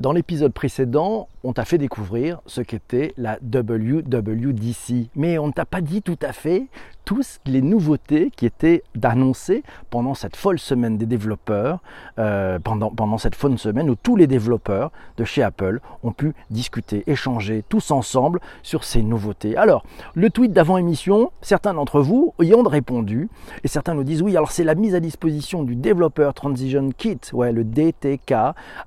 Dans l'épisode précédent, on t'a fait découvrir ce qu'était la WWDC, mais on ne t'a pas dit tout à fait toutes les nouveautés qui étaient annoncées pendant cette folle semaine des développeurs, euh, pendant, pendant cette folle semaine où tous les développeurs de chez Apple ont pu discuter, échanger tous ensemble sur ces nouveautés. Alors, le tweet d'avant-émission, certains d'entre vous y ont répondu, et certains nous disent oui, alors c'est la mise à disposition du Developer Transition Kit, ouais, le DTK,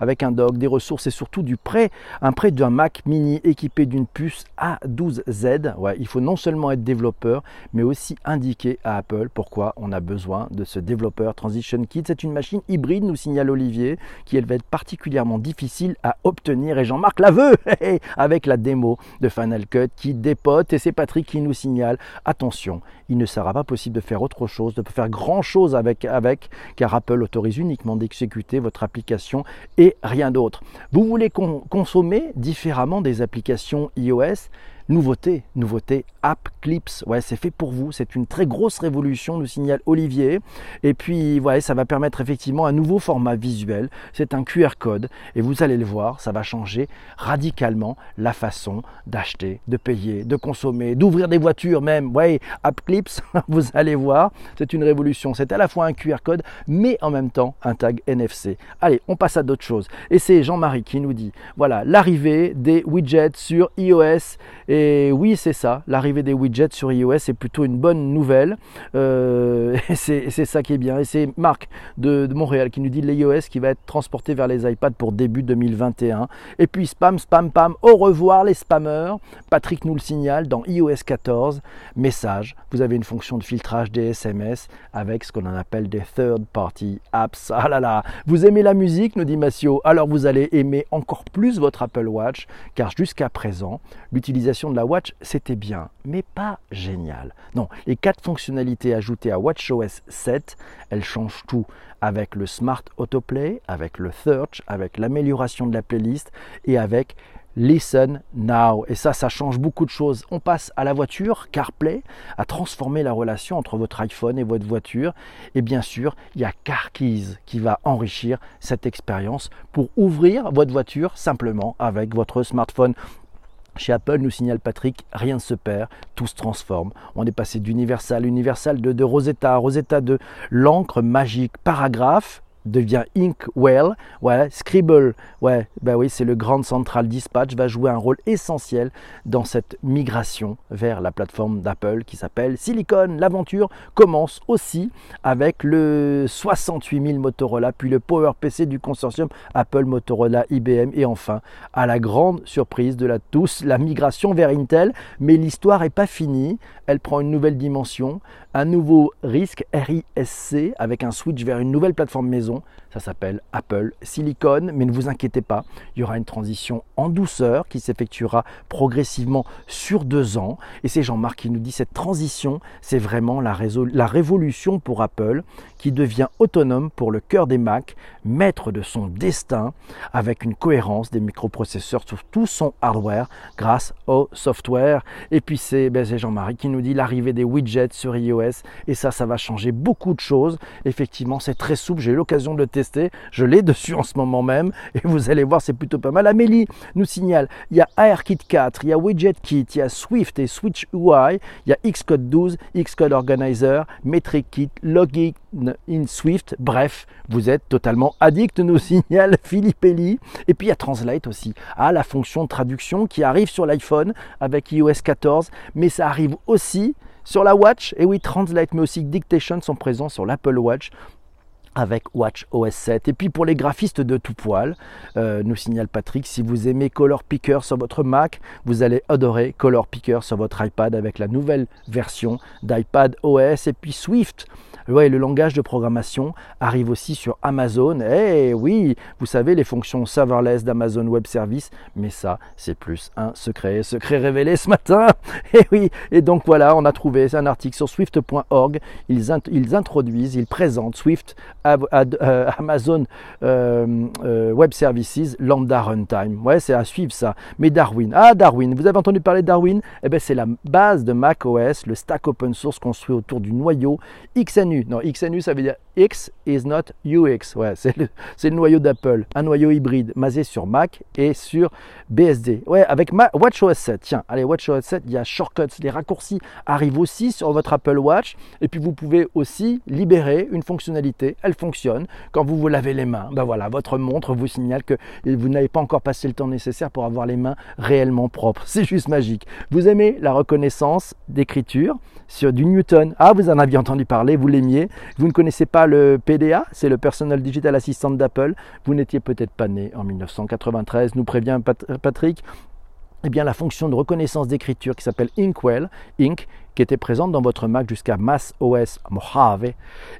avec un doc, des ressources et surtout du prêt, un prêt d'un Mac mini équipé d'une puce A12Z. Ouais, il faut non seulement être développeur, mais aussi indiquer à Apple pourquoi on a besoin de ce développeur Transition Kit. C'est une machine hybride, nous signale Olivier, qui elle va être particulièrement difficile à obtenir. Et Jean-Marc la veut avec la démo de Final Cut qui dépote. Et c'est Patrick qui nous signale attention, il ne sera pas possible de faire autre chose, de faire grand chose avec, avec car Apple autorise uniquement d'exécuter votre application et rien d'autre. Vous voulez consommer différemment des applications iOS Nouveauté, nouveauté, App Clips. Ouais, c'est fait pour vous. C'est une très grosse révolution, nous signale Olivier. Et puis, ouais, ça va permettre effectivement un nouveau format visuel. C'est un QR code. Et vous allez le voir, ça va changer radicalement la façon d'acheter, de payer, de consommer, d'ouvrir des voitures même. Ouais, App Clips, vous allez voir, c'est une révolution. C'est à la fois un QR code, mais en même temps un tag NFC. Allez, on passe à d'autres choses. Et c'est Jean-Marie qui nous dit, voilà, l'arrivée des widgets sur iOS et oui, c'est ça. L'arrivée des widgets sur iOS est plutôt une bonne nouvelle. Euh, c'est ça qui est bien. Et c'est Marc de, Montréal qui nous dit l'iOS qui va être transporté vers les iPads pour début 2021. Et puis spam, spam, pam. Au revoir les spammers. Patrick nous le signale dans iOS 14. Message. Vous avez une fonction de filtrage des SMS avec ce qu'on appelle des third party apps. Ah là là. Vous aimez la musique, nous dit Massio. Alors vous allez aimer encore plus votre Apple Watch car jusqu'à présent, l'utilisation de la Watch, c'était bien, mais pas génial. Non, les quatre fonctionnalités ajoutées à WatchOS 7, elles changent tout avec le Smart Autoplay, avec le Search, avec l'amélioration de la playlist et avec Listen Now. Et ça, ça change beaucoup de choses. On passe à la voiture, CarPlay, à transformer la relation entre votre iPhone et votre voiture. Et bien sûr, il y a CarKeys qui va enrichir cette expérience pour ouvrir votre voiture simplement avec votre smartphone. Chez Apple, nous signale Patrick, rien ne se perd, tout se transforme. On est passé d'Universal, Universal de, Rosetta, Rosetta de l'encre magique, paragraphe, devient Inkwell. Ouais, Scribble, ouais, bah oui, c'est le Grand Central Dispatch, va jouer un rôle essentiel dans cette migration vers la plateforme d'Apple qui s'appelle Silicon. L'aventure commence aussi avec le 68000 Motorola, puis le PowerPC du consortium Apple, Motorola, IBM, et enfin, à la grande surprise de la tous, la migration vers Intel. Mais l'histoire n'est pas finie, elle prend une nouvelle dimension, un nouveau risque RISC avec un switch vers une nouvelle plateforme maison ça s'appelle Apple Silicon, mais ne vous inquiétez pas, il y aura une transition en douceur qui s'effectuera progressivement sur deux ans. Et c'est Jean-Marc qui nous dit cette transition, c'est vraiment la, révolution pour Apple qui devient autonome pour le cœur des Mac, maître de son destin avec une cohérence des microprocesseurs sur tout son hardware grâce au software. Et puis c'est ben Jean-Marie qui nous dit l'arrivée des widgets sur iOS et ça, ça va changer beaucoup de choses. Effectivement, c'est très souple. J'ai eu l'occasion de le tester. Je l'ai dessus en ce moment même et vous allez voir, c'est plutôt pas mal. Amélie nous signale il y a AirKit 4, il y a WidgetKit, il y a Swift et Switch UI, il y a Xcode 12, Xcode Organizer, Metric Kit, Logic in Swift. Bref, vous êtes totalement addict, nous signale Philippe Eli. Et puis il y a Translate aussi. Ah, la fonction de traduction qui arrive sur l'iPhone avec iOS 14, mais ça arrive aussi sur la Watch. Et oui, Translate mais aussi Dictation sont présents sur l'Apple Watch avec Watch OS 7. Et puis pour les graphistes de tout poil, euh, nous signale Patrick, si vous aimez Color Picker sur votre Mac, vous allez adorer Color Picker sur votre iPad avec la nouvelle version d'iPad OS. Et puis Swift, Ouais, le langage de programmation arrive aussi sur Amazon. Eh oui, vous savez, les fonctions serverless d'Amazon Web Service, mais ça, c'est plus un secret, secret révélé ce matin. Eh oui, et donc voilà, on a trouvé un article sur swift.org. Ils, ils, introduisent, ils présentent Swift euh, Amazon euh, euh, Web Services Lambda Runtime. Ouais, c'est à suivre ça. Mais Darwin, ah Darwin, vous avez entendu parler de Darwin? Eh bien, c'est la base de macOS, le stack open source construit autour du noyau XNU non, XNU, ça veut dire X is not UX. Ouais, c'est le, le, noyau d'Apple, un noyau hybride basé sur Mac et sur BSD. Ouais, avec WatchOS 7. Tiens, allez, WatchOS 7, il y a shortcuts, les raccourcis arrivent aussi sur votre Apple Watch. Et puis vous pouvez aussi libérer une fonctionnalité. Elle fonctionne quand vous vous lavez les mains. Ben voilà, votre montre vous signale que vous n'avez pas encore passé le temps nécessaire pour avoir les mains réellement propres. C'est juste magique. Vous aimez la reconnaissance d'écriture sur du Newton. Ah, vous en aviez entendu parler, vous l'aimiez. Vous ne connaissez pas le PDA, c'est le Personal Digital Assistant d'Apple. Vous n'étiez peut-être pas né en 1993, nous prévient Patrick. Eh bien, la fonction de reconnaissance d'écriture qui s'appelle Inkwell, Ink, qui était présente dans votre Mac jusqu'à Mass OS Mojave, et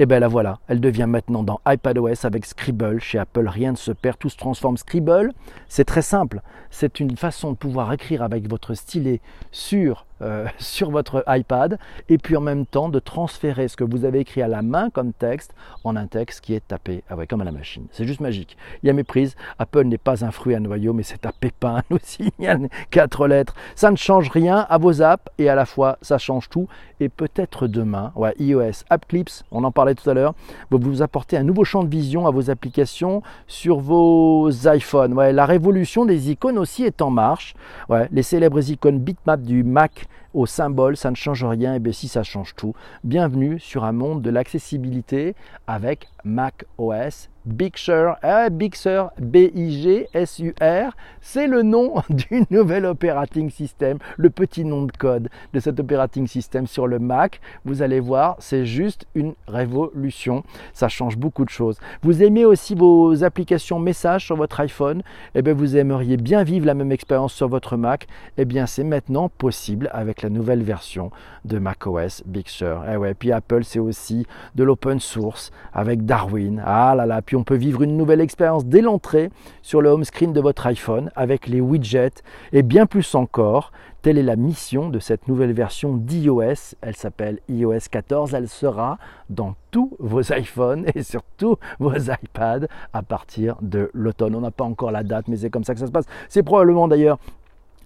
eh bien la voilà, elle devient maintenant dans iPadOS avec Scribble. Chez Apple, rien ne se perd, tout se transforme. Scribble, c'est très simple, c'est une façon de pouvoir écrire avec votre stylet sur euh, sur votre iPad et puis en même temps de transférer ce que vous avez écrit à la main comme texte en un texte qui est tapé ah ouais, comme à la machine. C'est juste magique. Il y a méprise. Apple n'est pas un fruit à noyau, mais c'est un pépin. Nous signale quatre lettres. Ça ne change rien à vos apps et à la fois ça change tout. Et peut-être demain, ouais, iOS, App Clips, on en parlait tout à l'heure, vous apporter un nouveau champ de vision à vos applications sur vos iPhones. Ouais, la révolution des icônes aussi est en marche. Ouais, les célèbres icônes bitmap du Mac au symbole, ça ne change rien, et bien si ça change tout. Bienvenue sur un monde de l'accessibilité avec Mac OS Big Sur, eh, Big Sur, B-I-G-S-U-R, c'est le nom du nouvel operating system, le petit nom de code de cet operating system sur le Mac. Vous allez voir, c'est juste une révolution. Ça change beaucoup de choses. Vous aimez aussi vos applications messages sur votre iPhone? Eh bien, vous aimeriez bien vivre la même expérience sur votre Mac Eh bien, c'est maintenant possible avec la nouvelle version de macOS Big Sur. Eh ouais, puis Apple, c'est aussi de l'open source avec Darwin. Ah là là, puis on peut vivre une nouvelle expérience dès l'entrée sur le home screen de votre iPhone avec les widgets et bien plus encore. Telle est la mission de cette nouvelle version d'iOS. Elle s'appelle iOS 14. Elle sera dans tous vos iPhones et sur tous vos iPads à partir de l'automne. On n'a pas encore la date, mais c'est comme ça que ça se passe. C'est probablement d'ailleurs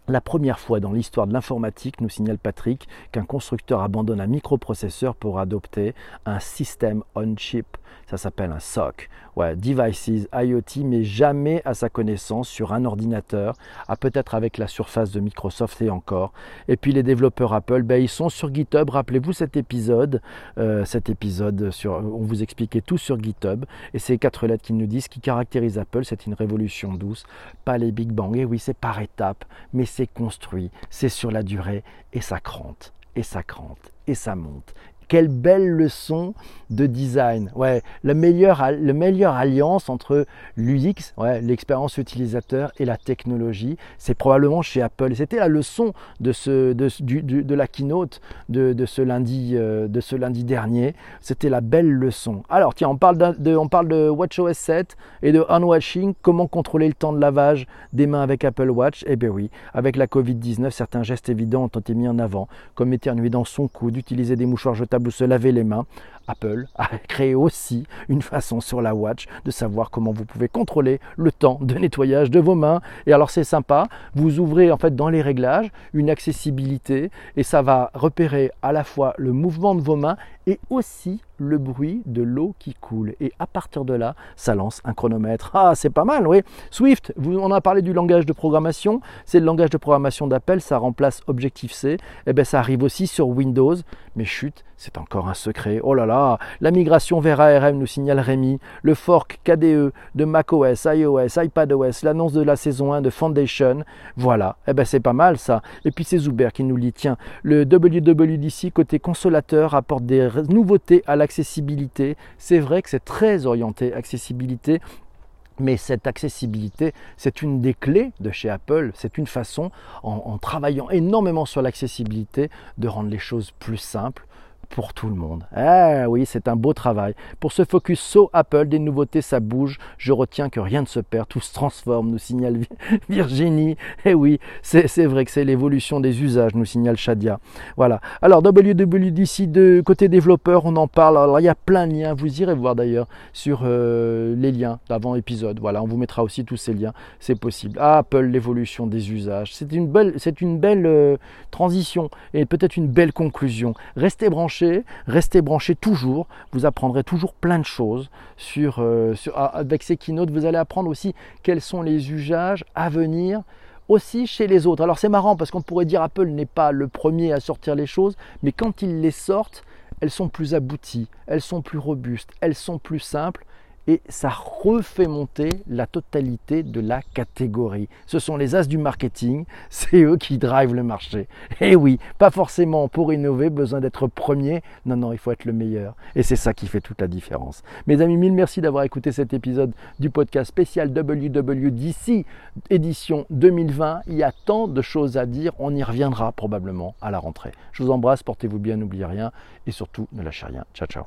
la première fois dans l'histoire de l'informatique, nous signale Patrick, qu'un constructeur abandonne un microprocesseur pour adopter un système on-chip. Ça s'appelle un SOC. Devices IoT, mais jamais à sa connaissance sur un ordinateur, à peut-être avec la surface de Microsoft et encore. Et puis les développeurs Apple, ben, ils sont sur GitHub. Rappelez-vous cet épisode, euh, cet épisode sur, on vous expliquait tout sur GitHub. Et ces quatre lettres qui nous disent qui caractérise Apple, c'est une révolution douce, pas les Big Bang. Et oui, c'est par étapes, mais c'est construit, c'est sur la durée, et ça crante, et ça crante, et ça monte, quelle belle leçon de design. Ouais, le meilleur, le meilleur alliance entre l'UX, ouais, l'expérience utilisateur et la technologie, c'est probablement chez Apple. C'était la leçon de, ce, de, la keynote de, ce lundi, euh, de ce lundi dernier. C'était la belle leçon. Alors tiens, on parle de, on parle de WatchOS 7 et de handwashing. Comment contrôler le temps de lavage des mains avec Apple Watch? Eh bien oui, avec la Covid-19, certains gestes évidents ont été mis en avant, comme éternuer dans son cou, d'utiliser des mouchoirs jetables ou se laver les mains, Apple a créé aussi une façon sur la watch de savoir comment vous pouvez contrôler le temps de nettoyage de vos mains. Et alors c'est sympa, vous ouvrez en fait dans les réglages une accessibilité et ça va repérer à la fois le mouvement de vos mains et aussi le bruit de l'eau qui coule. Et à partir de là, ça lance un chronomètre. Ah, c'est pas mal, oui. Swift, on a parlé du langage de programmation. C'est le langage de programmation d'Apple, ça remplace Objective-C. Et eh bien, ça arrive aussi sur Windows. Mais chut, c'est encore un secret. Oh là là, la migration vers ARM nous signale Rémi. Le fork KDE de macOS, iOS, iPadOS, l'annonce de la saison 1 de Foundation. Voilà, eh ben c'est pas mal ça. Et puis c'est Zuber qui nous lit. Tiens, le WWDC côté consolateur apporte des nouveautés à l'accessibilité. C'est vrai que c'est très orienté accessibilité. Mais cette accessibilité, c'est une des clés de chez Apple. C'est une façon, en, travaillant énormément sur l'accessibilité, de rendre les choses plus simples, pour tout le monde. Ah oui, c'est un beau travail. Pour ce focus so Apple, des nouveautés, ça bouge. Je retiens que rien ne se perd, tout se transforme, nous signale Virginie. Eh oui, c'est vrai que c'est l'évolution des usages, nous signale Shadia. Voilà. Alors WWDC de côté développeur, on en parle. Alors il y a plein de liens. Vous irez voir d'ailleurs sur euh, les liens d'avant épisode. Voilà, on vous mettra aussi tous ces liens. C'est possible. Ah, Apple, l'évolution des usages. C'est une belle, une belle euh, transition et peut-être une belle conclusion. Restez branchés restez branchés toujours. Vous apprendrez toujours plein de choses sur, euh, avec ces keynotes. Vous allez apprendre aussi quels sont les usages à venir aussi chez les autres. Alors c'est marrant parce qu'on pourrait dire Apple n'est pas le premier à sortir les choses, mais quand ils les sortent, elles sont plus abouties, elles sont plus robustes, elles sont plus simples et ça refait monter la totalité de la catégorie. Ce sont les as du marketing, c'est eux qui drivent le marché. Et oui, pas forcément pour innover, besoin d'être premier, non, non, il faut être le meilleur. Et c'est ça qui fait toute la différence. Mes amis, mille merci d'avoir écouté cet épisode du podcast spécial WWDC édition 2020. Il y a tant de choses à dire, on y reviendra probablement à la rentrée. Je vous embrasse, portez-vous bien, n'oubliez rien et surtout ne lâchez rien. Ciao, ciao.